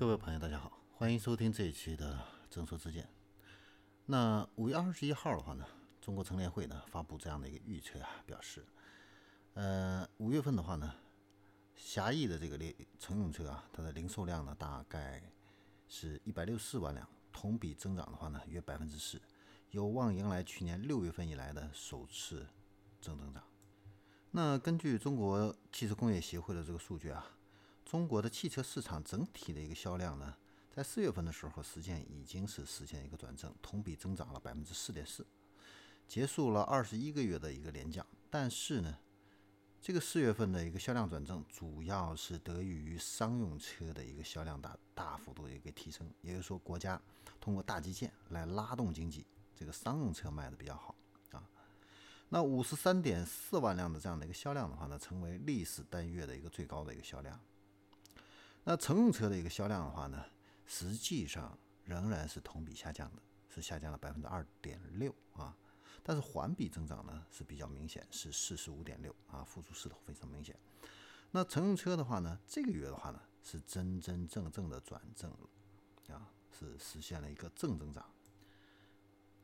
各位朋友，大家好，欢迎收听这一期的《正说之见》。那五月二十一号的话呢，中国乘联会呢发布这样的一个预测啊，表示，呃，五月份的话呢，狭义的这个列乘用车啊，它的零售量呢大概是一百六十四万辆，同比增长的话呢约百分之四，有望迎来去年六月份以来的首次正增长。那根据中国汽车工业协会的这个数据啊。中国的汽车市场整体的一个销量呢，在四月份的时候，实际上已经是实现一个转正，同比增长了百分之四点四，结束了二十一个月的一个连降。但是呢，这个四月份的一个销量转正，主要是得益于商用车的一个销量大大幅度的一个提升，也就是说，国家通过大基建来拉动经济，这个商用车卖的比较好啊。那五十三点四万辆的这样的一个销量的话呢，成为历史单月的一个最高的一个销量。那乘用车的一个销量的话呢，实际上仍然是同比下降的，是下降了百分之二点六啊。但是环比增长呢是比较明显，是四十五点六啊，复苏势头非常明显。那乘用车的话呢，这个月的话呢是真真正正的转正了啊，是实现了一个正增长。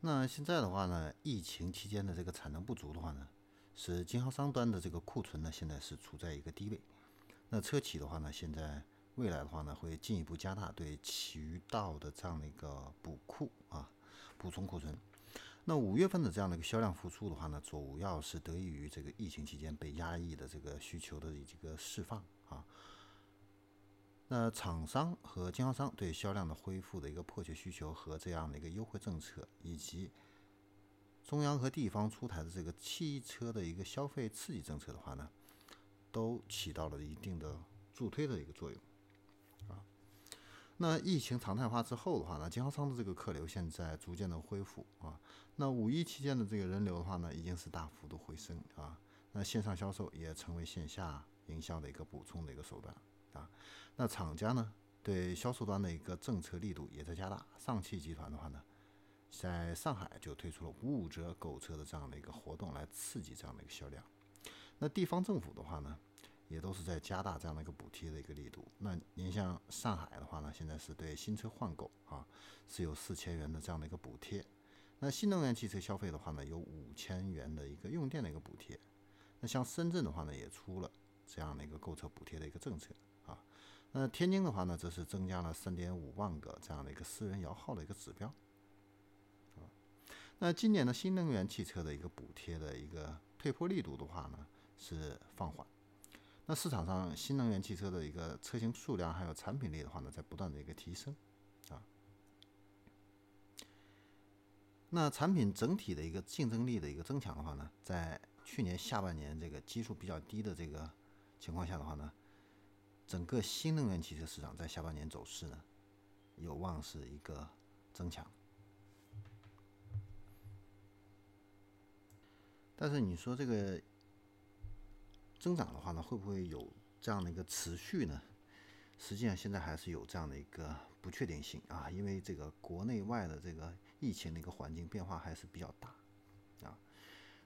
那现在的话呢，疫情期间的这个产能不足的话呢，使经销商端的这个库存呢现在是处在一个低位。那车企的话呢，现在未来的话呢，会进一步加大对渠道的这样的一个补库啊，补充库存。那五月份的这样的一个销量复苏的话呢，主要是得益于这个疫情期间被压抑的这个需求的这个释放啊。那厂商和经销商对销量的恢复的一个迫切需求和这样的一个优惠政策，以及中央和地方出台的这个汽车的一个消费刺激政策的话呢，都起到了一定的助推的一个作用。啊，那疫情常态化之后的话呢，经销商的这个客流现在逐渐的恢复啊。那五一期间的这个人流的话呢，已经是大幅度回升啊。那线上销售也成为线下营销的一个补充的一个手段啊。那厂家呢，对销售端的一个政策力度也在加大。上汽集团的话呢，在上海就推出了五五折购车的这样的一个活动，来刺激这样的一个销量。那地方政府的话呢？也都是在加大这样的一个补贴的一个力度。那您像上海的话呢，现在是对新车换购啊是有四千元的这样的一个补贴。那新能源汽车消费的话呢，有五千元的一个用电的一个补贴。那像深圳的话呢，也出了这样的一个购车补贴的一个政策啊。那天津的话呢，则是增加了三点五万个这样的一个私人摇号的一个指标啊。那今年的新能源汽车的一个补贴的一个退坡力度的话呢，是放缓。那市场上新能源汽车的一个车型数量还有产品力的话呢，在不断的一个提升啊。那产品整体的一个竞争力的一个增强的话呢，在去年下半年这个基数比较低的这个情况下的话呢，整个新能源汽车市场在下半年走势呢，有望是一个增强。但是你说这个。增长的话呢，会不会有这样的一个持续呢？实际上现在还是有这样的一个不确定性啊，因为这个国内外的这个疫情的一个环境变化还是比较大啊。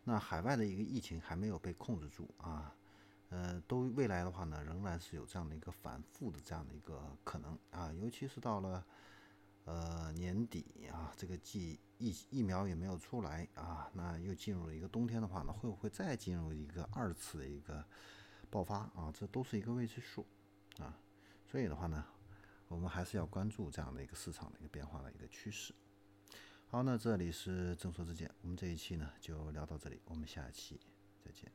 那海外的一个疫情还没有被控制住啊，呃，都未来的话呢，仍然是有这样的一个反复的这样的一个可能啊，尤其是到了。呃，年底啊，这个季疫疫苗也没有出来啊，那又进入了一个冬天的话呢，会不会再进入一个二次的一个爆发啊？这都是一个未知数啊。所以的话呢，我们还是要关注这样的一个市场的一个变化的一个趋势。好，那这里是正说之见，我们这一期呢就聊到这里，我们下期再见。